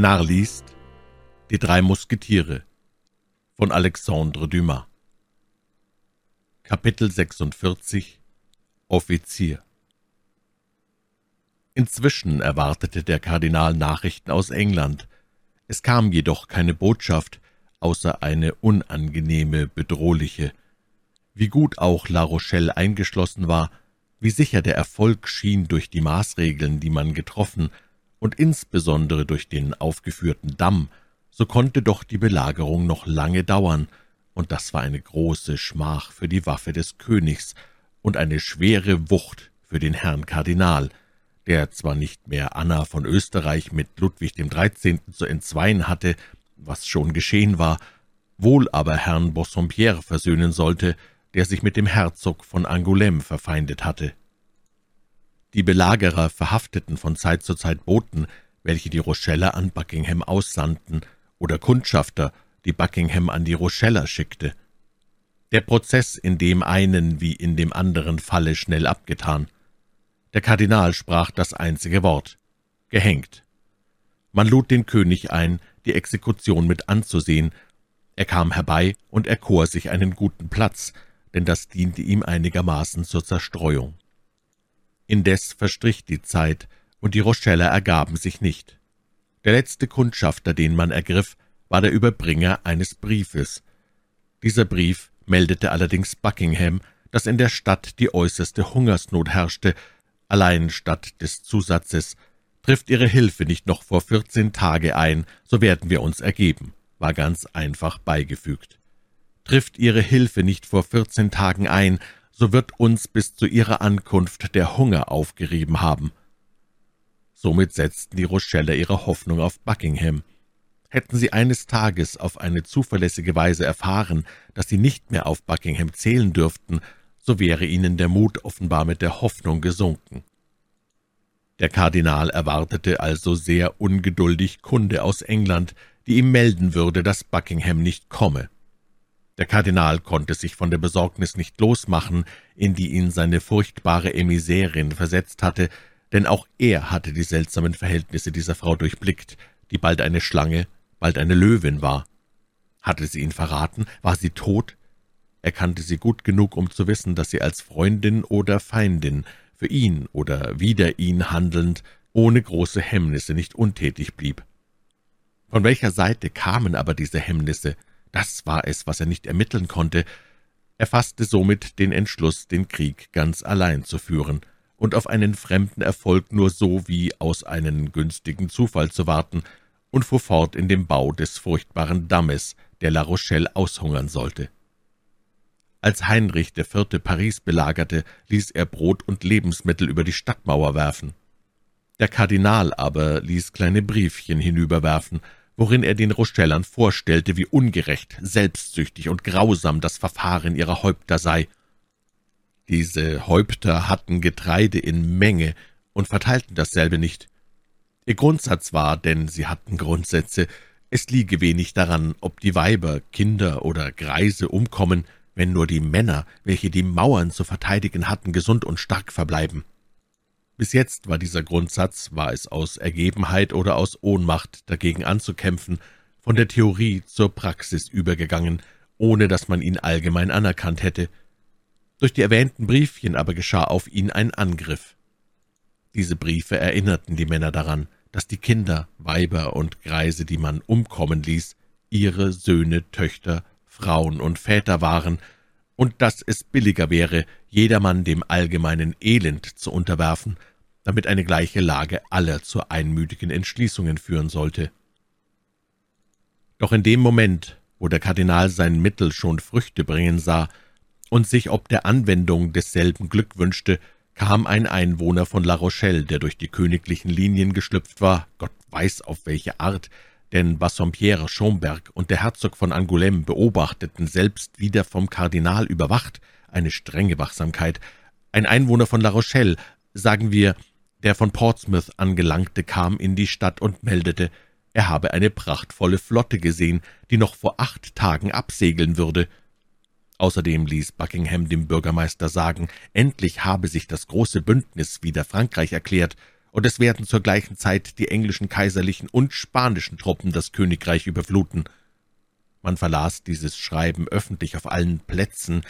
Narr liest Die drei Musketiere von Alexandre Dumas Kapitel 46 Offizier Inzwischen erwartete der Kardinal Nachrichten aus England. Es kam jedoch keine Botschaft, außer eine unangenehme, bedrohliche. Wie gut auch La Rochelle eingeschlossen war, wie sicher der Erfolg schien durch die Maßregeln, die man getroffen, und insbesondere durch den aufgeführten Damm, so konnte doch die Belagerung noch lange dauern, und das war eine große Schmach für die Waffe des Königs und eine schwere Wucht für den Herrn Kardinal, der zwar nicht mehr Anna von Österreich mit Ludwig dem Dreizehnten zu entzweien hatte, was schon geschehen war, wohl aber Herrn Bassompierre versöhnen sollte, der sich mit dem Herzog von Angoulême verfeindet hatte. Die Belagerer verhafteten von Zeit zu Zeit Boten, welche die Rocheller an Buckingham aussandten, oder Kundschafter, die Buckingham an die Rocheller schickte. Der Prozess in dem einen wie in dem anderen Falle schnell abgetan. Der Kardinal sprach das einzige Wort gehängt. Man lud den König ein, die Exekution mit anzusehen. Er kam herbei und erkor sich einen guten Platz, denn das diente ihm einigermaßen zur Zerstreuung. Indes verstrich die Zeit, und die Rocheller ergaben sich nicht. Der letzte Kundschafter, den man ergriff, war der Überbringer eines Briefes. Dieser Brief meldete allerdings Buckingham, dass in der Stadt die äußerste Hungersnot herrschte, allein statt des Zusatzes »Trifft Ihre Hilfe nicht noch vor vierzehn Tage ein, so werden wir uns ergeben«, war ganz einfach beigefügt. »Trifft Ihre Hilfe nicht vor vierzehn Tagen ein, so wird uns bis zu ihrer Ankunft der Hunger aufgerieben haben.« Somit setzten die Rocheller ihre Hoffnung auf Buckingham. Hätten sie eines Tages auf eine zuverlässige Weise erfahren, dass sie nicht mehr auf Buckingham zählen dürften, so wäre ihnen der Mut offenbar mit der Hoffnung gesunken. Der Kardinal erwartete also sehr ungeduldig Kunde aus England, die ihm melden würde, dass Buckingham nicht komme. Der Kardinal konnte sich von der Besorgnis nicht losmachen, in die ihn seine furchtbare Emissärin versetzt hatte, denn auch er hatte die seltsamen Verhältnisse dieser Frau durchblickt, die bald eine Schlange, bald eine Löwin war. Hatte sie ihn verraten? War sie tot? Er kannte sie gut genug, um zu wissen, dass sie als Freundin oder Feindin, für ihn oder wider ihn handelnd, ohne große Hemmnisse nicht untätig blieb. Von welcher Seite kamen aber diese Hemmnisse? Das war es, was er nicht ermitteln konnte. Er fasste somit den Entschluss, den Krieg ganz allein zu führen und auf einen fremden Erfolg nur so wie aus einem günstigen Zufall zu warten, und fuhr fort in dem Bau des furchtbaren Dammes, der La Rochelle aushungern sollte. Als Heinrich IV. Paris belagerte, ließ er Brot und Lebensmittel über die Stadtmauer werfen. Der Kardinal aber ließ kleine Briefchen hinüberwerfen, worin er den Rochellern vorstellte, wie ungerecht, selbstsüchtig und grausam das Verfahren ihrer Häupter sei. Diese Häupter hatten Getreide in Menge und verteilten dasselbe nicht. Ihr Grundsatz war, denn sie hatten Grundsätze, es liege wenig daran, ob die Weiber, Kinder oder Greise umkommen, wenn nur die Männer, welche die Mauern zu verteidigen hatten, gesund und stark verbleiben. Bis jetzt war dieser Grundsatz, war es aus Ergebenheit oder aus Ohnmacht dagegen anzukämpfen, von der Theorie zur Praxis übergegangen, ohne dass man ihn allgemein anerkannt hätte. Durch die erwähnten Briefchen aber geschah auf ihn ein Angriff. Diese Briefe erinnerten die Männer daran, dass die Kinder, Weiber und Greise, die man umkommen ließ, ihre Söhne, Töchter, Frauen und Väter waren, und dass es billiger wäre, jedermann dem allgemeinen Elend zu unterwerfen, damit eine gleiche Lage aller zu einmütigen Entschließungen führen sollte. Doch in dem Moment, wo der Kardinal sein Mittel schon Früchte bringen sah und sich ob der Anwendung desselben Glück wünschte, kam ein Einwohner von La Rochelle, der durch die königlichen Linien geschlüpft war, Gott weiß auf welche Art, denn Bassompierre, Schomberg und der Herzog von Angoulême beobachteten selbst wieder vom Kardinal überwacht eine strenge Wachsamkeit. Ein Einwohner von La Rochelle, sagen wir der von Portsmouth angelangte kam in die Stadt und meldete, er habe eine prachtvolle Flotte gesehen, die noch vor acht Tagen absegeln würde. Außerdem ließ Buckingham dem Bürgermeister sagen, endlich habe sich das große Bündnis wider Frankreich erklärt, und es werden zur gleichen Zeit die englischen kaiserlichen und spanischen Truppen das Königreich überfluten. Man verlas dieses Schreiben öffentlich auf allen Plätzen,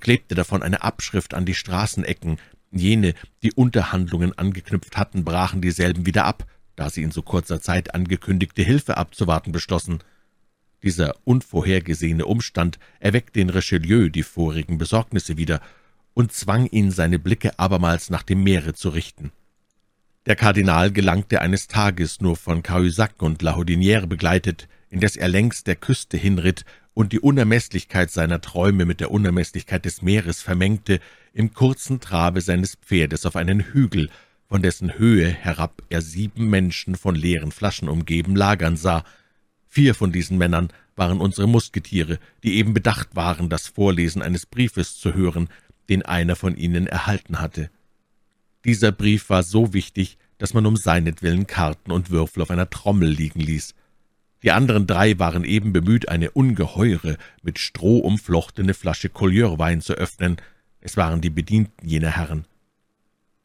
klebte davon eine Abschrift an die Straßenecken, jene, die Unterhandlungen angeknüpft hatten, brachen dieselben wieder ab, da sie in so kurzer Zeit angekündigte Hilfe abzuwarten beschlossen. Dieser unvorhergesehene Umstand erweckte in Richelieu die vorigen Besorgnisse wieder und zwang ihn, seine Blicke abermals nach dem Meere zu richten. Der Kardinal gelangte eines Tages nur von Cahusac und La Houdinière begleitet, indes er längs der Küste hinritt und die Unermeßlichkeit seiner Träume mit der Unermeßlichkeit des Meeres vermengte, im kurzen Trabe seines Pferdes auf einen Hügel, von dessen Höhe herab er sieben Menschen von leeren Flaschen umgeben lagern sah. Vier von diesen Männern waren unsere Musketiere, die eben bedacht waren, das Vorlesen eines Briefes zu hören, den einer von ihnen erhalten hatte. Dieser Brief war so wichtig, dass man um seinetwillen Karten und Würfel auf einer Trommel liegen ließ. Die anderen drei waren eben bemüht, eine ungeheure, mit Stroh umflochtene Flasche Collieurwein zu öffnen. Es waren die Bedienten jener Herren.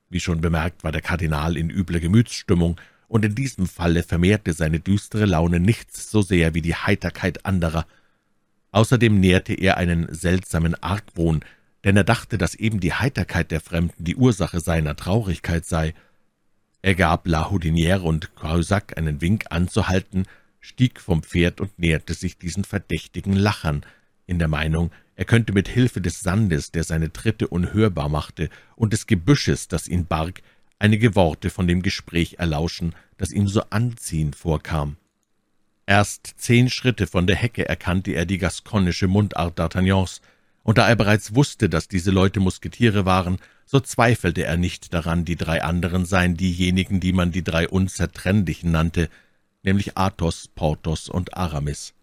Wie schon bemerkt, war der Kardinal in übler Gemütsstimmung, und in diesem Falle vermehrte seine düstere Laune nichts so sehr wie die Heiterkeit anderer. Außerdem nährte er einen seltsamen Argwohn, denn er dachte, dass eben die Heiterkeit der Fremden die Ursache seiner Traurigkeit sei. Er gab La Houdinière und Cahusac einen Wink anzuhalten, stieg vom Pferd und näherte sich diesen verdächtigen Lachern, in der Meinung, er könnte mit Hilfe des Sandes, der seine Tritte unhörbar machte, und des Gebüsches, das ihn barg, einige Worte von dem Gespräch erlauschen, das ihm so anziehend vorkam. Erst zehn Schritte von der Hecke erkannte er die gasconische Mundart D'Artagnans, und da er bereits wusste, dass diese Leute Musketiere waren, so zweifelte er nicht daran, die drei anderen seien diejenigen, die man die drei Unzertrennlichen nannte, nämlich Athos, Porthos und Aramis.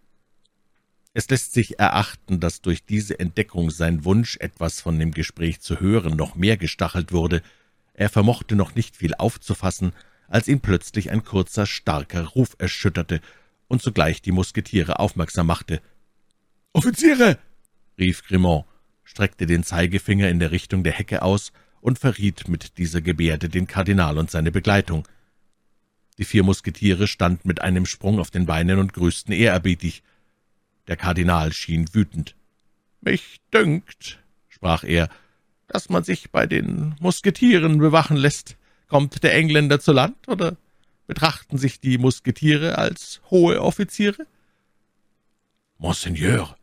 Es lässt sich erachten, dass durch diese Entdeckung sein Wunsch, etwas von dem Gespräch zu hören, noch mehr gestachelt wurde. Er vermochte noch nicht viel aufzufassen, als ihn plötzlich ein kurzer, starker Ruf erschütterte und zugleich die Musketiere aufmerksam machte. »Offiziere!« rief Grimont, streckte den Zeigefinger in der Richtung der Hecke aus und verriet mit dieser Gebärde den Kardinal und seine Begleitung. Die vier Musketiere standen mit einem Sprung auf den Beinen und grüßten ehrerbietig. Der Kardinal schien wütend. »Mich dünkt«, sprach er, »dass man sich bei den Musketieren bewachen lässt. Kommt der Engländer zu Land, oder betrachten sich die Musketiere als hohe Offiziere?« »Monseigneur«,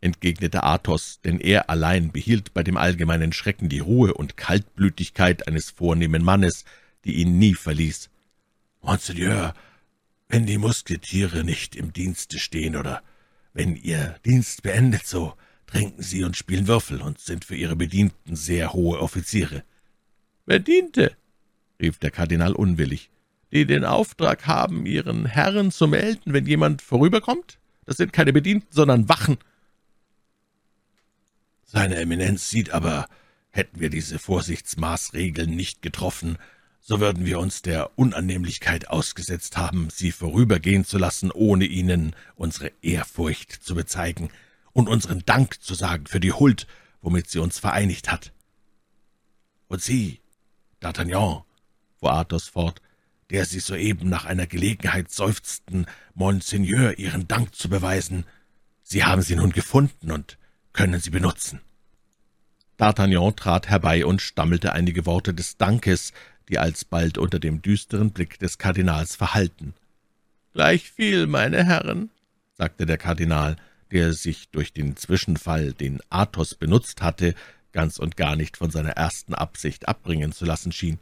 entgegnete Athos, denn er allein behielt bei dem allgemeinen Schrecken die Ruhe und Kaltblütigkeit eines vornehmen Mannes, die ihn nie verließ. »Monseigneur, wenn die Musketiere nicht im Dienste stehen oder wenn Ihr Dienst beendet, so trinken Sie und spielen Würfel und sind für Ihre Bedienten sehr hohe Offiziere.« »Bediente«, rief der Kardinal unwillig, »die den Auftrag haben, Ihren Herren zu melden, wenn jemand vorüberkommt? Das sind keine Bedienten, sondern Wachen.« »Seine Eminenz sieht aber, hätten wir diese Vorsichtsmaßregeln nicht getroffen, so würden wir uns der Unannehmlichkeit ausgesetzt haben, Sie vorübergehen zu lassen, ohne Ihnen unsere Ehrfurcht zu bezeigen und unseren Dank zu sagen für die Huld, womit sie uns vereinigt hat. Und Sie, D'Artagnan, fuhr Athos fort, der Sie soeben nach einer Gelegenheit seufzten, Monseigneur Ihren Dank zu beweisen, Sie haben sie nun gefunden und können sie benutzen. D'Artagnan trat herbei und stammelte einige Worte des Dankes, die alsbald unter dem düsteren Blick des Kardinals verhallten. »Gleichviel, meine Herren«, sagte der Kardinal, der sich durch den Zwischenfall, den Athos benutzt hatte, ganz und gar nicht von seiner ersten Absicht abbringen zu lassen schien.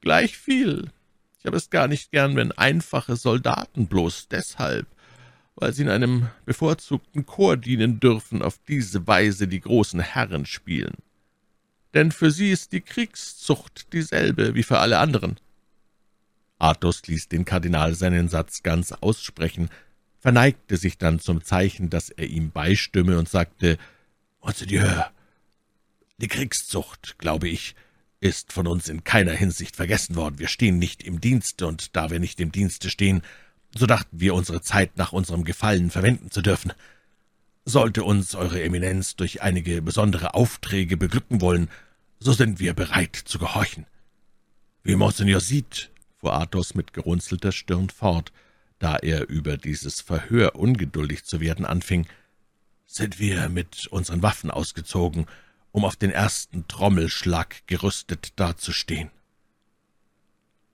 »Gleichviel. Ich habe es gar nicht gern, wenn einfache Soldaten bloß deshalb, weil sie in einem bevorzugten Chor dienen dürfen, auf diese Weise die großen Herren spielen denn für sie ist die Kriegszucht dieselbe wie für alle anderen.« Athos ließ den Kardinal seinen Satz ganz aussprechen, verneigte sich dann zum Zeichen, dass er ihm beistimme und sagte, »Monseigneur, die Kriegszucht, glaube ich, ist von uns in keiner Hinsicht vergessen worden. Wir stehen nicht im Dienste, und da wir nicht im Dienste stehen, so dachten wir, unsere Zeit nach unserem Gefallen verwenden zu dürfen. Sollte uns Eure Eminenz durch einige besondere Aufträge beglücken wollen, so sind wir bereit zu gehorchen.« Wie Monseigneur sieht, fuhr Athos mit gerunzelter Stirn fort, da er über dieses Verhör ungeduldig zu werden anfing, sind wir mit unseren Waffen ausgezogen, um auf den ersten Trommelschlag gerüstet dazustehen.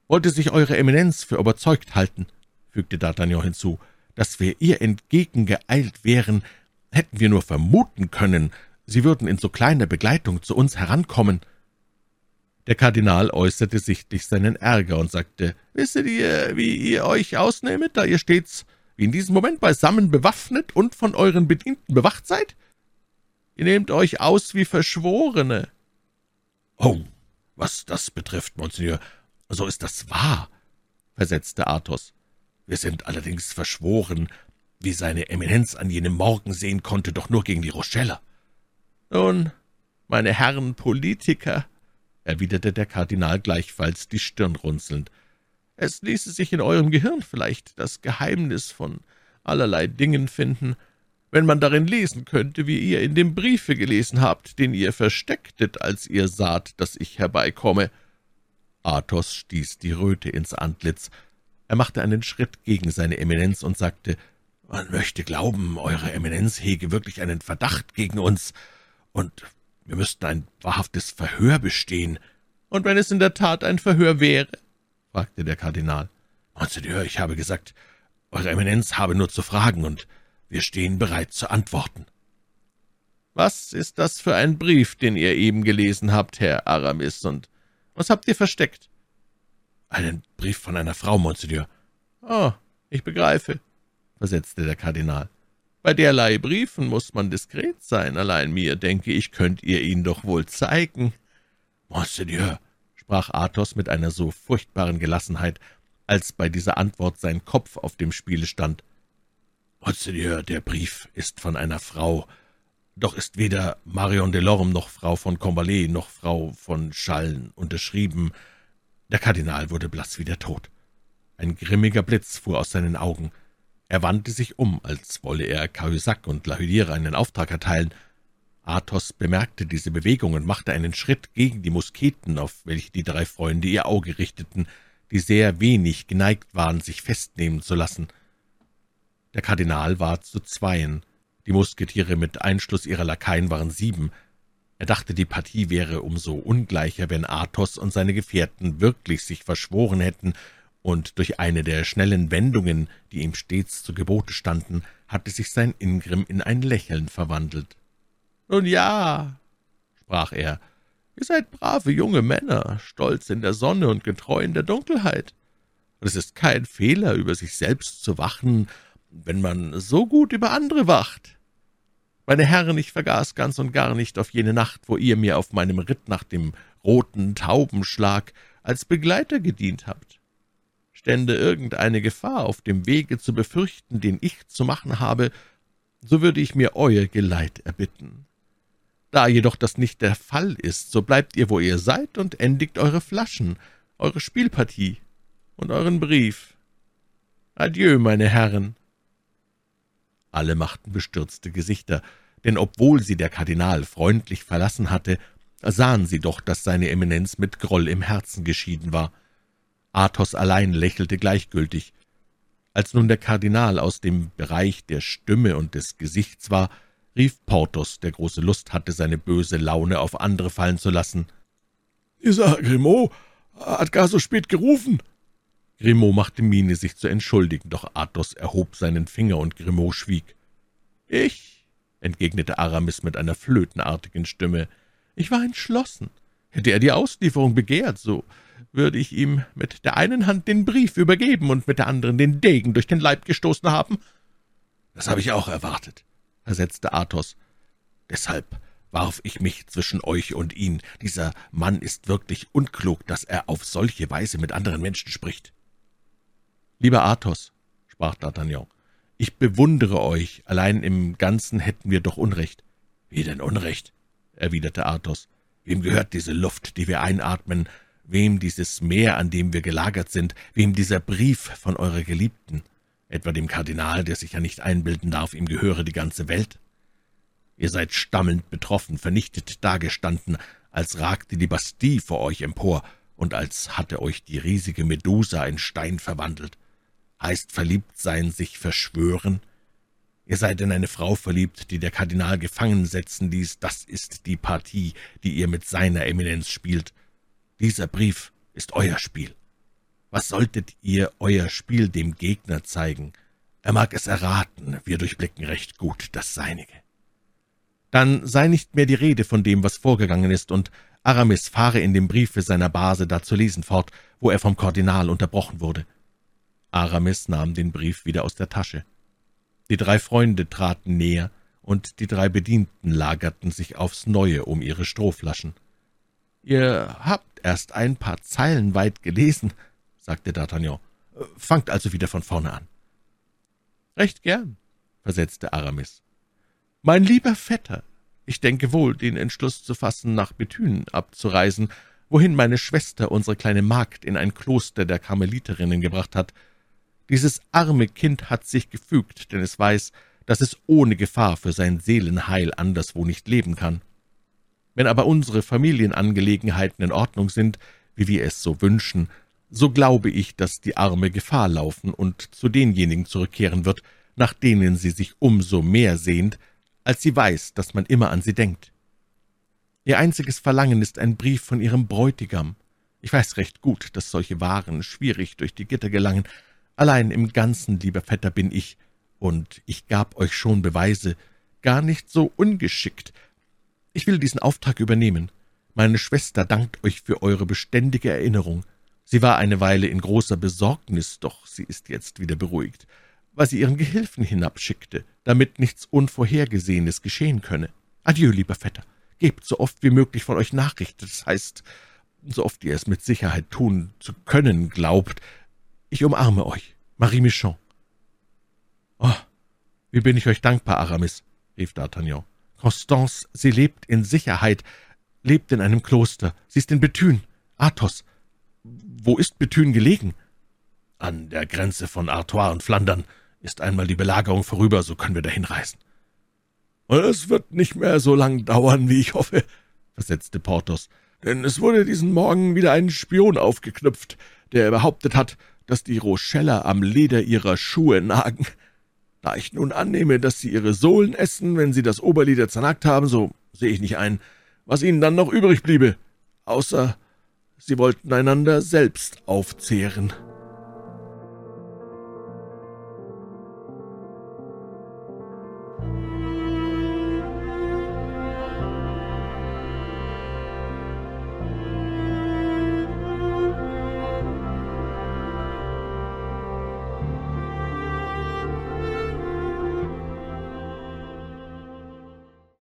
Wollte sich Eure Eminenz für überzeugt halten, fügte D'Artagnan hinzu, dass wir ihr entgegengeeilt wären, hätten wir nur vermuten können, Sie würden in so kleiner Begleitung zu uns herankommen. Der Kardinal äußerte sichtlich seinen Ärger und sagte, »Wisset ihr, wie ihr euch ausnehmet, da ihr stets wie in diesem Moment beisammen bewaffnet und von euren Bedienten bewacht seid? Ihr nehmt euch aus wie Verschworene.« »Oh, was das betrifft, Monseigneur, so ist das wahr«, versetzte Athos. »Wir sind allerdings verschworen, wie seine Eminenz an jenem Morgen sehen konnte, doch nur gegen die Rocheller.« »Nun, meine Herren Politiker«, erwiderte der Kardinal gleichfalls die Stirn runzelnd, »es ließe sich in eurem Gehirn vielleicht das Geheimnis von allerlei Dingen finden, wenn man darin lesen könnte, wie ihr in dem Briefe gelesen habt, den ihr verstecktet, als ihr saht, dass ich herbeikomme.« Athos stieß die Röte ins Antlitz. Er machte einen Schritt gegen seine Eminenz und sagte, »Man möchte glauben, Eure Eminenz hege wirklich einen Verdacht gegen uns, und wir müssten ein wahrhaftes Verhör bestehen.« »Und wenn es in der Tat ein Verhör wäre?« fragte der Kardinal. »Monseigneur, ich habe gesagt, Eure Eminenz habe nur zu fragen, und wir stehen bereit zu antworten.« »Was ist das für ein Brief, den ihr eben gelesen habt, Herr Aramis, und was habt ihr versteckt?« »Einen Brief von einer Frau, Monseigneur.« »Oh, ich begreife«, versetzte der Kardinal. »Bei derlei Briefen muss man diskret sein. Allein mir, denke ich, könnt ihr ihn doch wohl zeigen.« »Monseigneur«, sprach Athos mit einer so furchtbaren Gelassenheit, als bei dieser Antwort sein Kopf auf dem Spiele stand. »Monseigneur, der Brief ist von einer Frau, doch ist weder Marion Delorme noch Frau von Combalet noch Frau von Schallen unterschrieben. Der Kardinal wurde blass wie der Tod. Ein grimmiger Blitz fuhr aus seinen Augen. Er wandte sich um, als wolle er Cahusac und La Heulière einen Auftrag erteilen. Athos bemerkte diese Bewegung und machte einen Schritt gegen die Musketen, auf welche die drei Freunde ihr Auge richteten, die sehr wenig geneigt waren, sich festnehmen zu lassen. Der Kardinal war zu zweien. Die Musketiere mit Einschluss ihrer Lakaien waren sieben. Er dachte, die Partie wäre umso ungleicher, wenn Athos und seine Gefährten wirklich sich verschworen hätten, und durch eine der schnellen Wendungen, die ihm stets zu Gebote standen, hatte sich sein Ingrimm in ein Lächeln verwandelt. »Nun ja«, sprach er, »ihr seid brave junge Männer, stolz in der Sonne und getreu in der Dunkelheit. Und es ist kein Fehler, über sich selbst zu wachen, wenn man so gut über andere wacht. Meine Herren, ich vergaß ganz und gar nicht auf jene Nacht, wo ihr mir auf meinem Ritt nach dem roten Taubenschlag als Begleiter gedient habt. Stände irgendeine Gefahr auf dem Wege zu befürchten, den ich zu machen habe, so würde ich mir euer Geleit erbitten. Da jedoch das nicht der Fall ist, so bleibt ihr, wo ihr seid, und endigt eure Flaschen, eure Spielpartie und euren Brief. Adieu, meine Herren. Alle machten bestürzte Gesichter, denn obwohl sie der Kardinal freundlich verlassen hatte, sahen sie doch, dass seine Eminenz mit Groll im Herzen geschieden war. Athos allein lächelte gleichgültig. Als nun der Kardinal aus dem Bereich der Stimme und des Gesichts war, rief Porthos, der große Lust hatte, seine böse Laune auf andere fallen zu lassen. »Dieser Grimaud hat gar so spät gerufen.« Grimaud machte Miene, sich zu entschuldigen, doch Athos erhob seinen Finger, und Grimaud schwieg. »Ich«, entgegnete Aramis mit einer flötenartigen Stimme, »ich war entschlossen. Hätte er die Auslieferung begehrt, so würde ich ihm mit der einen Hand den Brief übergeben und mit der anderen den Degen durch den Leib gestoßen haben.« »Das habe ich auch erwartet«, versetzte Athos. »Deshalb warf ich mich zwischen euch und ihn. Dieser Mann ist wirklich unklug, dass er auf solche Weise mit anderen Menschen spricht.« »Lieber Athos«, sprach D'Artagnan, »ich bewundere euch, allein im Ganzen hätten wir doch Unrecht.« »Wie denn Unrecht?« erwiderte Athos. »Wem gehört diese Luft, die wir einatmen, wem dieses Meer, an dem wir gelagert sind, wem dieser Brief von eurer Geliebten, etwa dem Kardinal, der sich ja nicht einbilden darf, ihm gehöre die ganze Welt? Ihr seid stammelnd betroffen, vernichtet dagestanden, als ragte die Bastille vor euch empor, und als hatte euch die riesige Medusa in Stein verwandelt. Heißt verliebt sein sich verschwören? Ihr seid in eine Frau verliebt, die der Kardinal gefangen setzen ließ. Das ist die Partie, die ihr mit seiner Eminenz spielt. Dieser Brief ist euer Spiel. Was solltet ihr euer Spiel dem Gegner zeigen? Er mag es erraten, wir durchblicken recht gut das Seinige. Dann sei nicht mehr die Rede von dem, was vorgegangen ist, und Aramis fahre in dem Briefe seiner Base da zu lesen fort, wo er vom Kardinal unterbrochen wurde. Aramis nahm den Brief wieder aus der Tasche. Die drei Freunde traten näher, und die drei Bedienten lagerten sich aufs Neue um ihre Strohflaschen. »Ihr habt erst ein paar Zeilen weit gelesen«, sagte D'Artagnan. »Fangt also wieder von vorne an.« »Recht gern«, versetzte Aramis. »Mein lieber Vetter, ich denke wohl, den Entschluss zu fassen, nach Bethune abzureisen, wohin meine Schwester unsere kleine Magd in ein Kloster der Karmeliterinnen gebracht hat. Dieses arme Kind hat sich gefügt, denn es weiß, dass es ohne Gefahr für sein Seelenheil anderswo nicht leben kann. Wenn aber unsere Familienangelegenheiten in Ordnung sind, wie wir es so wünschen, so glaube ich, dass die Arme Gefahr laufen und zu denjenigen zurückkehren wird, nach denen sie sich umso mehr sehnt, als sie weiß, dass man immer an sie denkt. Ihr einziges Verlangen ist ein Brief von ihrem Bräutigam. Ich weiß recht gut, dass solche Waren schwierig durch die Gitter gelangen, Allein im Ganzen, lieber Vetter, bin ich, und ich gab euch schon Beweise, gar nicht so ungeschickt. Ich will diesen Auftrag übernehmen. Meine Schwester dankt euch für eure beständige Erinnerung. Sie war eine Weile in großer Besorgnis, doch sie ist jetzt wieder beruhigt, weil sie ihren Gehilfen hinabschickte, damit nichts Unvorhergesehenes geschehen könne. Adieu, lieber Vetter. Gebt so oft wie möglich von euch Nachricht, das heißt, so oft ihr es mit Sicherheit tun zu können glaubt, ich umarme euch, Marie Michon. »Oh, wie bin ich euch dankbar, Aramis«, rief D'Artagnan. »Constance, sie lebt in Sicherheit, lebt in einem Kloster. Sie ist in Bethune. Athos. Wo ist Bethune gelegen?« »An der Grenze von Artois und Flandern. Ist einmal die Belagerung vorüber, so können wir dahin reisen.« »Und es wird nicht mehr so lang dauern, wie ich hoffe«, versetzte Porthos, »denn es wurde diesen Morgen wieder ein Spion aufgeknüpft, der behauptet hat, dass die Rocheller am Leder ihrer Schuhe nagen. Da ich nun annehme, dass sie ihre Sohlen essen, wenn sie das Oberleder zernagt haben, so sehe ich nicht ein, was ihnen dann noch übrig bliebe, außer sie wollten einander selbst aufzehren.«